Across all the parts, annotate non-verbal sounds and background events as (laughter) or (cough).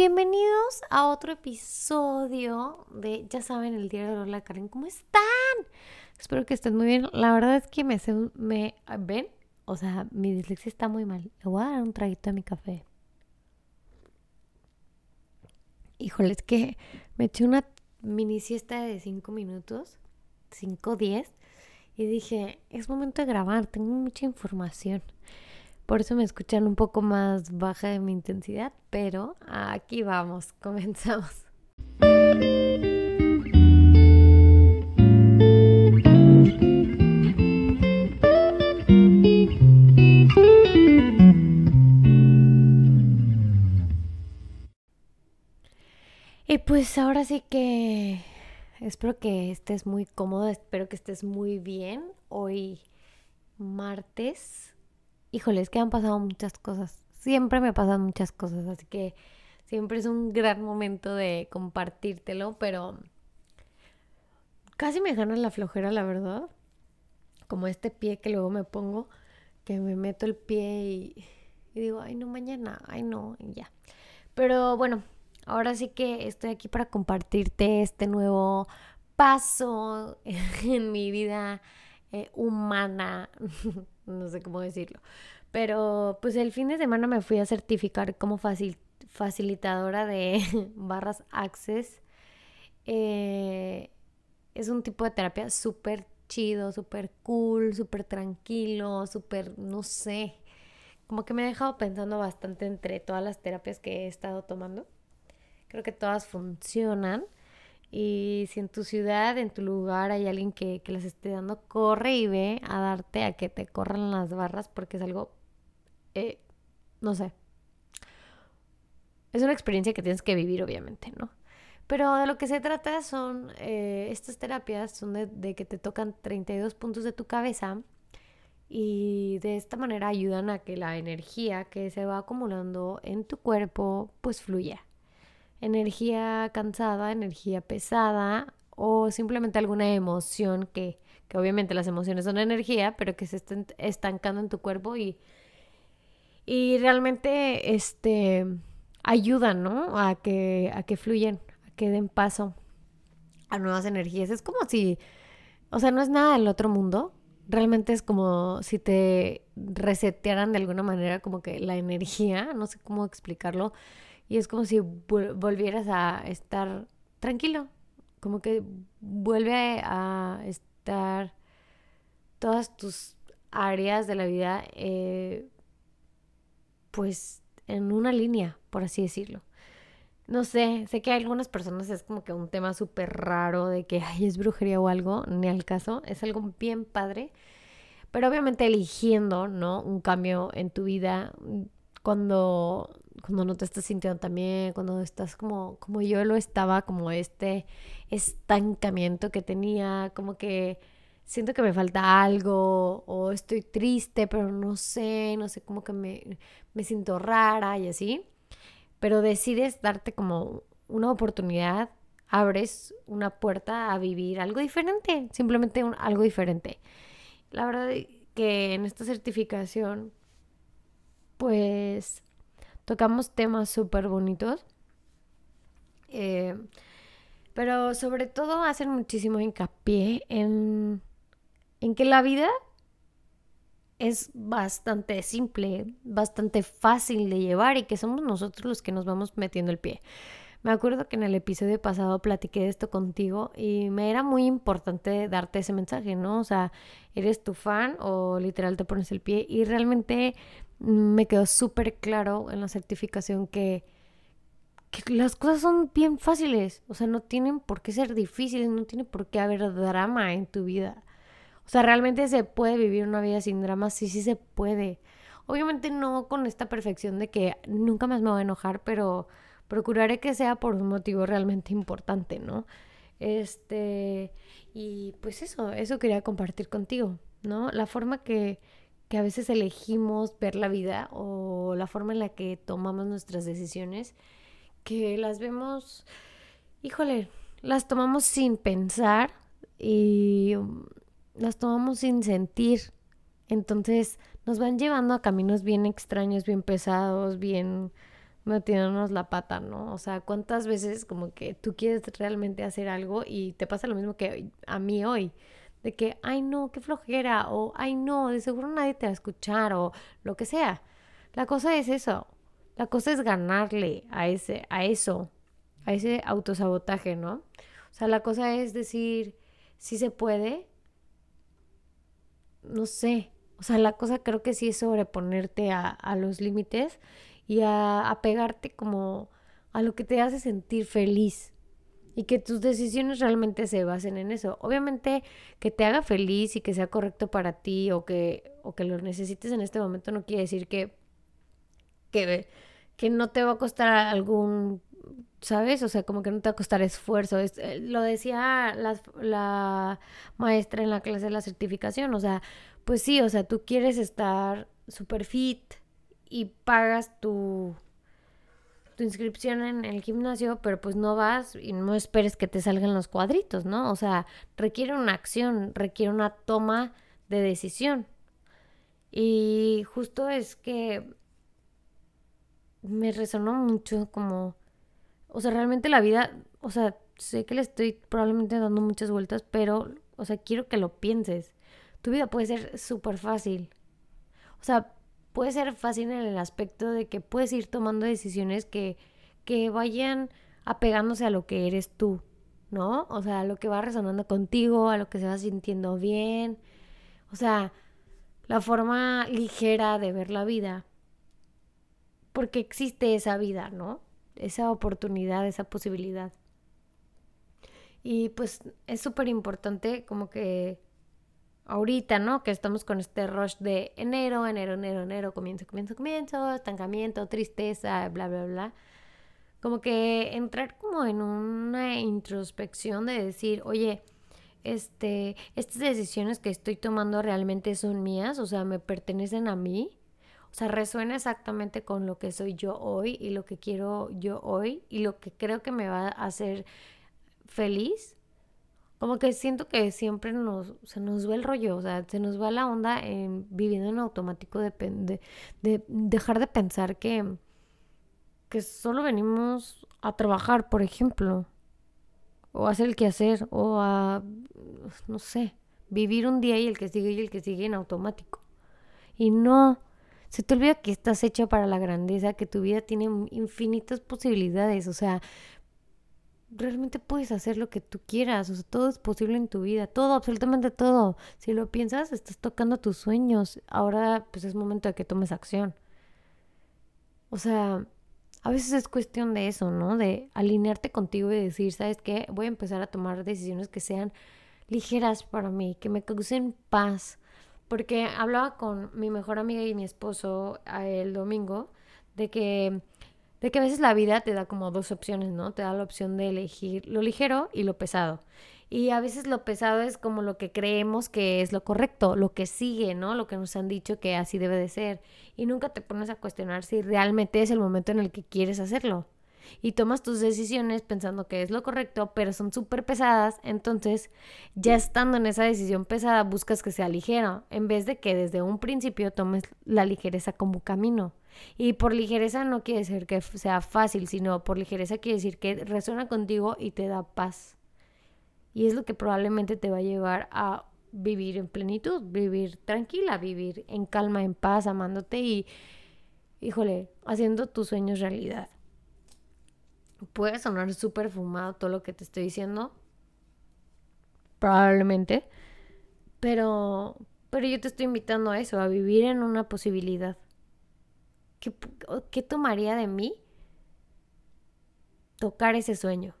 bienvenidos a otro episodio de, ya saben, el diario de Lola Karen. ¿Cómo están? Espero que estén muy bien. La verdad es que me, me ven, o sea, mi dislexia está muy mal. Le voy a dar un traguito a mi café. Híjole, es que me eché una mini siesta de 5 minutos, 5, 10, y dije, es momento de grabar, tengo mucha información. Por eso me escuchan un poco más baja de mi intensidad, pero aquí vamos, (laughs) comenzamos. Y pues ahora sí que espero que estés muy cómodo, espero que estés muy bien. Hoy martes híjole, es que han pasado muchas cosas. Siempre me pasan muchas cosas, así que siempre es un gran momento de compartírtelo, pero casi me gana la flojera, la verdad. Como este pie que luego me pongo, que me meto el pie y, digo, ay no, mañana, ay no, y ya. Pero bueno, ahora sí que estoy aquí para compartirte este nuevo paso (laughs) en mi vida eh, humana (laughs) no sé cómo decirlo. Pero pues el fin de semana me fui a certificar como facilitadora de (laughs) barras Access. Eh, es un tipo de terapia súper chido, súper cool, súper tranquilo, súper, no sé, como que me ha dejado pensando bastante entre todas las terapias que he estado tomando. Creo que todas funcionan. Y si en tu ciudad, en tu lugar hay alguien que, que las esté dando, corre y ve a darte a que te corran las barras porque es algo, eh, no sé. Es una experiencia que tienes que vivir, obviamente, ¿no? Pero de lo que se trata son, eh, estas terapias son de, de que te tocan 32 puntos de tu cabeza y de esta manera ayudan a que la energía que se va acumulando en tu cuerpo pues fluya energía cansada, energía pesada o simplemente alguna emoción que, que obviamente las emociones son energía, pero que se estén estancando en tu cuerpo y, y realmente este, ayudan, ¿no? A que, a que fluyan, a que den paso a nuevas energías. Es como si, o sea, no es nada del otro mundo. Realmente es como si te resetearan de alguna manera como que la energía, no sé cómo explicarlo, y es como si volvieras a estar tranquilo, como que vuelve a estar todas tus áreas de la vida, eh, pues en una línea, por así decirlo. No sé, sé que a algunas personas es como que un tema súper raro de que ay, es brujería o algo, ni al caso, es algo bien padre, pero obviamente eligiendo, ¿no? Un cambio en tu vida cuando cuando no te estás sintiendo también, cuando estás como, como yo lo estaba, como este estancamiento que tenía, como que siento que me falta algo, o estoy triste, pero no sé, no sé, como que me, me siento rara y así. Pero decides darte como una oportunidad, abres una puerta a vivir algo diferente, simplemente algo diferente. La verdad que en esta certificación, pues tocamos temas súper bonitos. Eh, pero sobre todo hacen muchísimo hincapié en, en que la vida es bastante simple, bastante fácil de llevar y que somos nosotros los que nos vamos metiendo el pie. Me acuerdo que en el episodio pasado platiqué de esto contigo y me era muy importante darte ese mensaje, ¿no? O sea, eres tu fan o literal te pones el pie y realmente me quedó súper claro en la certificación que, las cosas son bien fáciles. O sea, no tienen por qué ser difíciles, no tiene por qué haber drama en tu vida. O sea, realmente se puede vivir una vida sin drama, sí, sí se puede. Obviamente no con esta perfección de que nunca más me voy a enojar, pero procuraré que sea por un motivo realmente (laughs) importante, ¿no? Este, y pues eso, eso quería compartir contigo, ¿no? La forma que, que a veces elegimos ver la vida o la forma en la que tomamos nuestras decisiones, que las vemos, híjole, las tomamos sin pensar y um, las tomamos sin sentir. Entonces nos van llevando a caminos bien extraños, bien pesados, bien metiéndonos la pata, ¿no? O sea, ¿cuántas veces como que tú quieres realmente hacer algo y te pasa lo mismo que a mí hoy? De que, ay no, qué flojera, o ay no, de seguro nadie te va a escuchar, o lo que sea. La cosa es eso. La cosa es ganarle a ese, a eso, a ese autosabotaje, ¿no? O sea, la cosa es decir, si se puede, no sé. O sea, la cosa creo que sí es sobreponerte a, a los límites y a, a pegarte como a lo que te hace sentir feliz y que tus decisiones realmente se basen en eso. Obviamente que te haga feliz y que sea correcto para ti o que, o que lo necesites en este momento no quiere decir que, que, que no te va a costar algún, ¿sabes? O sea, como que no te va a costar esfuerzo. Eh, lo decía la, la maestra en la clase de la certificación, o sea, pues sí, o sea, tú quieres estar super fit, y pagas tu, tu inscripción en el gimnasio, pero pues no vas y no esperes que te salgan los cuadritos, ¿no? O sea, requiere una acción, requiere una toma de decisión. Y justo es que me resonó mucho como, o sea, realmente la vida, o sea, sé que le estoy probablemente dando muchas vueltas, pero, o sea, quiero que lo pienses. Tu vida puede ser súper fácil. O sea, puede ser fácil en el aspecto de que puedes ir tomando decisiones que, que vayan apegándose a lo que eres tú, ¿no? O sea, a lo que va resonando contigo, a lo que se va sintiendo bien. O sea, la forma ligera de ver la vida. Porque existe esa vida, ¿no? Esa oportunidad, esa posibilidad. Y pues es súper importante como que ahorita, ¿no? Que estamos con este rush de enero, enero, enero, enero, comienzo, comienzo, comienzo, estancamiento, tristeza, bla, bla, bla. Como que entrar como en una introspección de decir, oye, este, estas decisiones que estoy tomando realmente son mías, o sea, me pertenecen a mí. O sea, resuena exactamente con lo que soy yo hoy y lo que quiero yo hoy y lo que creo que me va a hacer feliz como que siento que siempre nos, se nos va el rollo, o sea, se nos va la onda en viviendo en automático de, de, dejar de pensar que, que solo venimos a trabajar, por ejemplo, o a hacer el quehacer, o a, no sé, vivir un día y el que sigue y el que sigue en automático. Y no, se te olvida que estás hecho para la grandeza, que tu vida tiene infinitas posibilidades, o sea, realmente puedes hacer lo que tú quieras, o sea, todo es posible en tu vida, todo, absolutamente todo. Si lo piensas, estás tocando tus sueños. Ahora, pues es momento de que tomes acción. O sea, a veces es cuestión de eso, ¿no? De alinearte contigo y decir, ¿sabes qué? Voy a empezar a tomar decisiones que sean ligeras para mí, que me causen paz. Porque hablaba con mi mejor amiga y mi esposo eh, el domingo de que de que a veces la vida te da como dos opciones, ¿no? Te da la opción de elegir lo ligero y lo pesado. Y a veces lo pesado es como lo que creemos que es lo correcto, lo que sigue, ¿no? Lo que nos han dicho que así debe de ser. Y nunca te pones a cuestionar si realmente es el momento en el que quieres hacerlo. Y tomas tus decisiones pensando que es lo correcto, pero son súper pesadas. Entonces, ya estando en esa decisión pesada, buscas que sea ligero, en vez de que desde un principio tomes la ligereza como camino. Y por ligereza no quiere decir que sea fácil, sino por ligereza quiere decir que resuena contigo y te da paz. Y es lo que probablemente te va a llevar a vivir en plenitud, vivir tranquila, vivir en calma, en paz, amándote y, híjole, haciendo tus sueños realidad. Puede sonar súper fumado todo lo que te estoy diciendo, probablemente, pero, pero yo te estoy invitando a eso, a vivir en una posibilidad. ¿Qué, tomaría de mí tocar ese sueño?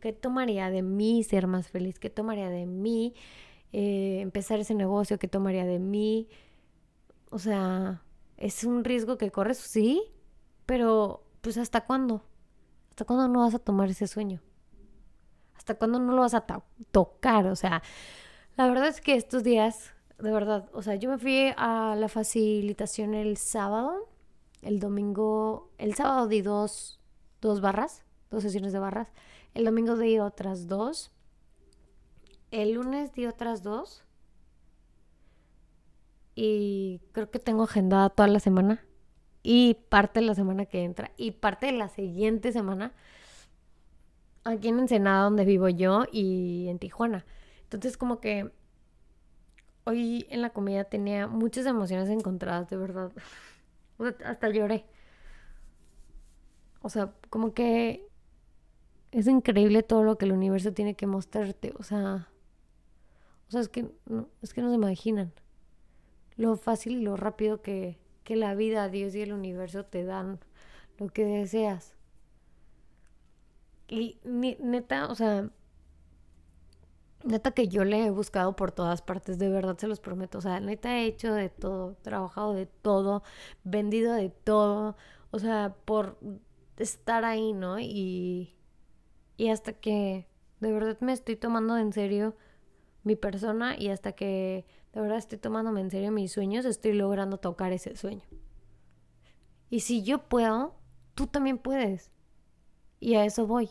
¿Qué tomaría de mí ser más feliz? ¿Qué tomaría de mí eh, empezar ese negocio? ¿Qué tomaría de mí? O sea, es un riesgo que corres, sí, pero pues ¿hasta cuándo? ¿Hasta cuándo no vas a tomar ese sueño? ¿Hasta cuándo no lo vas a tocar? O sea, la verdad es que estos días, de verdad, o sea, yo me fui a la facilitación el sábado el domingo, el sábado di dos, dos barras, dos sesiones de barras. El domingo di otras dos. El lunes di otras dos. Y creo que tengo agendada toda la semana. Y parte de la semana que entra y parte de la siguiente semana aquí en Ensenada donde vivo yo y en Tijuana. Entonces como que hoy en la comida tenía muchas emociones encontradas, de verdad. hasta lloré. O sea, como que es increíble todo lo que el universo tiene que mostrarte. O sea, o sea, es que no, es que no se imaginan lo fácil y lo rápido que, que la vida, Dios y el universo te dan lo que deseas. Y neta, o sea, neta que yo le he buscado por todas partes, de verdad se los prometo. O sea, neta he hecho de todo, trabajado de todo, vendido de todo. O sea, por estar ahí, ¿no? Y, y hasta que de verdad me estoy tomando en serio mi persona y hasta que de verdad estoy tomándome en serio mis sueños, estoy logrando tocar ese sueño. Y si yo puedo, tú también puedes. Y a eso voy.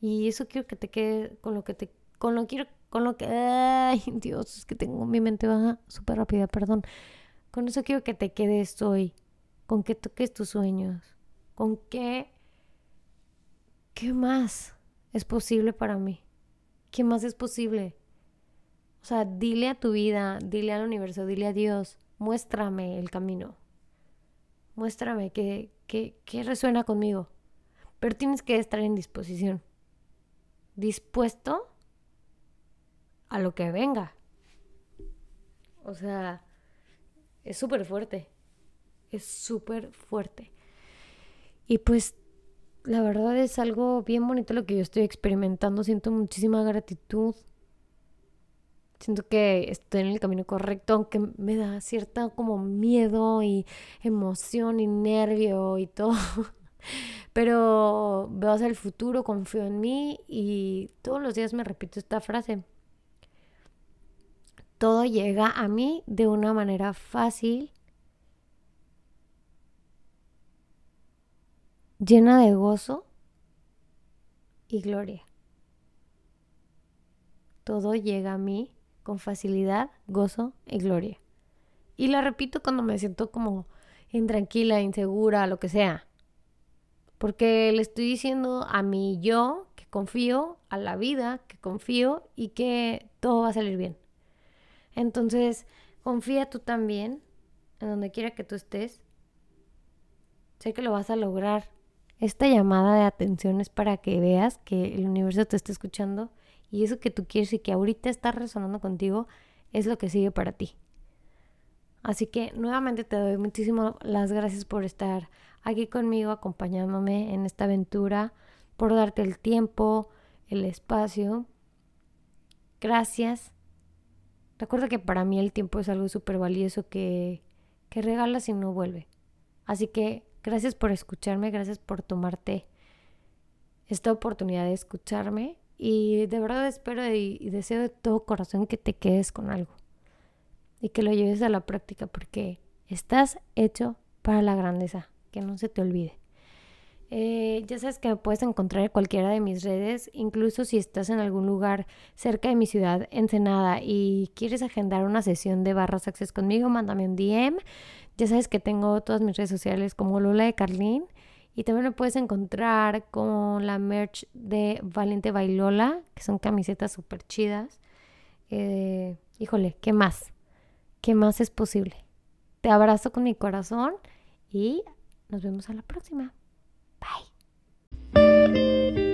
Y eso quiero que te quede con lo que te con lo quiero con lo que ay, (laughs) Dios, es que tengo mi mente baja súper rápida, perdón. Con eso quiero que te quedes hoy, con que toques tus sueños, con qué qué más es posible para mí. ¿Qué más es posible? O sea, dile a tu vida, dile al universo, dile a Dios, muéstrame el camino. Muéstrame qué resuena conmigo. Pero tienes que estar en disposición. Dispuesto a lo que venga. O sea, es súper fuerte. Es súper fuerte. Y pues la verdad es algo bien bonito lo que yo estoy experimentando. Siento muchísima gratitud Siento que estoy en el camino correcto, aunque me da cierta como miedo y emoción y nervio y todo. (laughs) Pero veo hacia el futuro, confío en mí y todos los días me repito esta frase. Todo llega a mí de una manera fácil, llena de gozo y gloria. Todo llega a mí con facilidad, gozo y gloria. Y la repito cuando me siento como intranquila, insegura, lo que sea. Porque le estoy diciendo a mi yo que confío, a la vida que confío y que todo va a salir bien. Entonces, confía tú también en donde quiera que tú estés. Sé que lo vas a lograr. Esta llamada de atención es para que veas que el universo te está escuchando y eso que tú quieres y que ahorita está resonando contigo es lo que sigue para ti. Así que nuevamente te doy muchísimas las gracias por estar aquí conmigo, acompañándome en esta aventura, por darte el tiempo, el espacio. Gracias. Recuerda que para mí el tiempo es algo súper valioso que, que regalas y no vuelve. Así que gracias por escucharme, gracias por tomarte esta oportunidad de escucharme y de verdad espero y, deseo de todo corazón que te quedes con algo y que lo lleves a la práctica porque estás hecho para la grandeza, que no se te olvide. Eh, ya sabes que me puedes encontrar en cualquiera de mis redes, incluso si estás en algún lugar cerca de mi ciudad, Ensenada, y quieres agendar una sesión de barras access conmigo, mándame un DM. Ya sabes que tengo todas mis redes sociales como Lola de Carlín. Y también lo puedes encontrar con la merch de Valiente Bailola, que son camisetas súper chidas. Eh, híjole, ¿qué más? ¿Qué más es posible? Te abrazo con mi corazón y nos vemos a la próxima. Bye.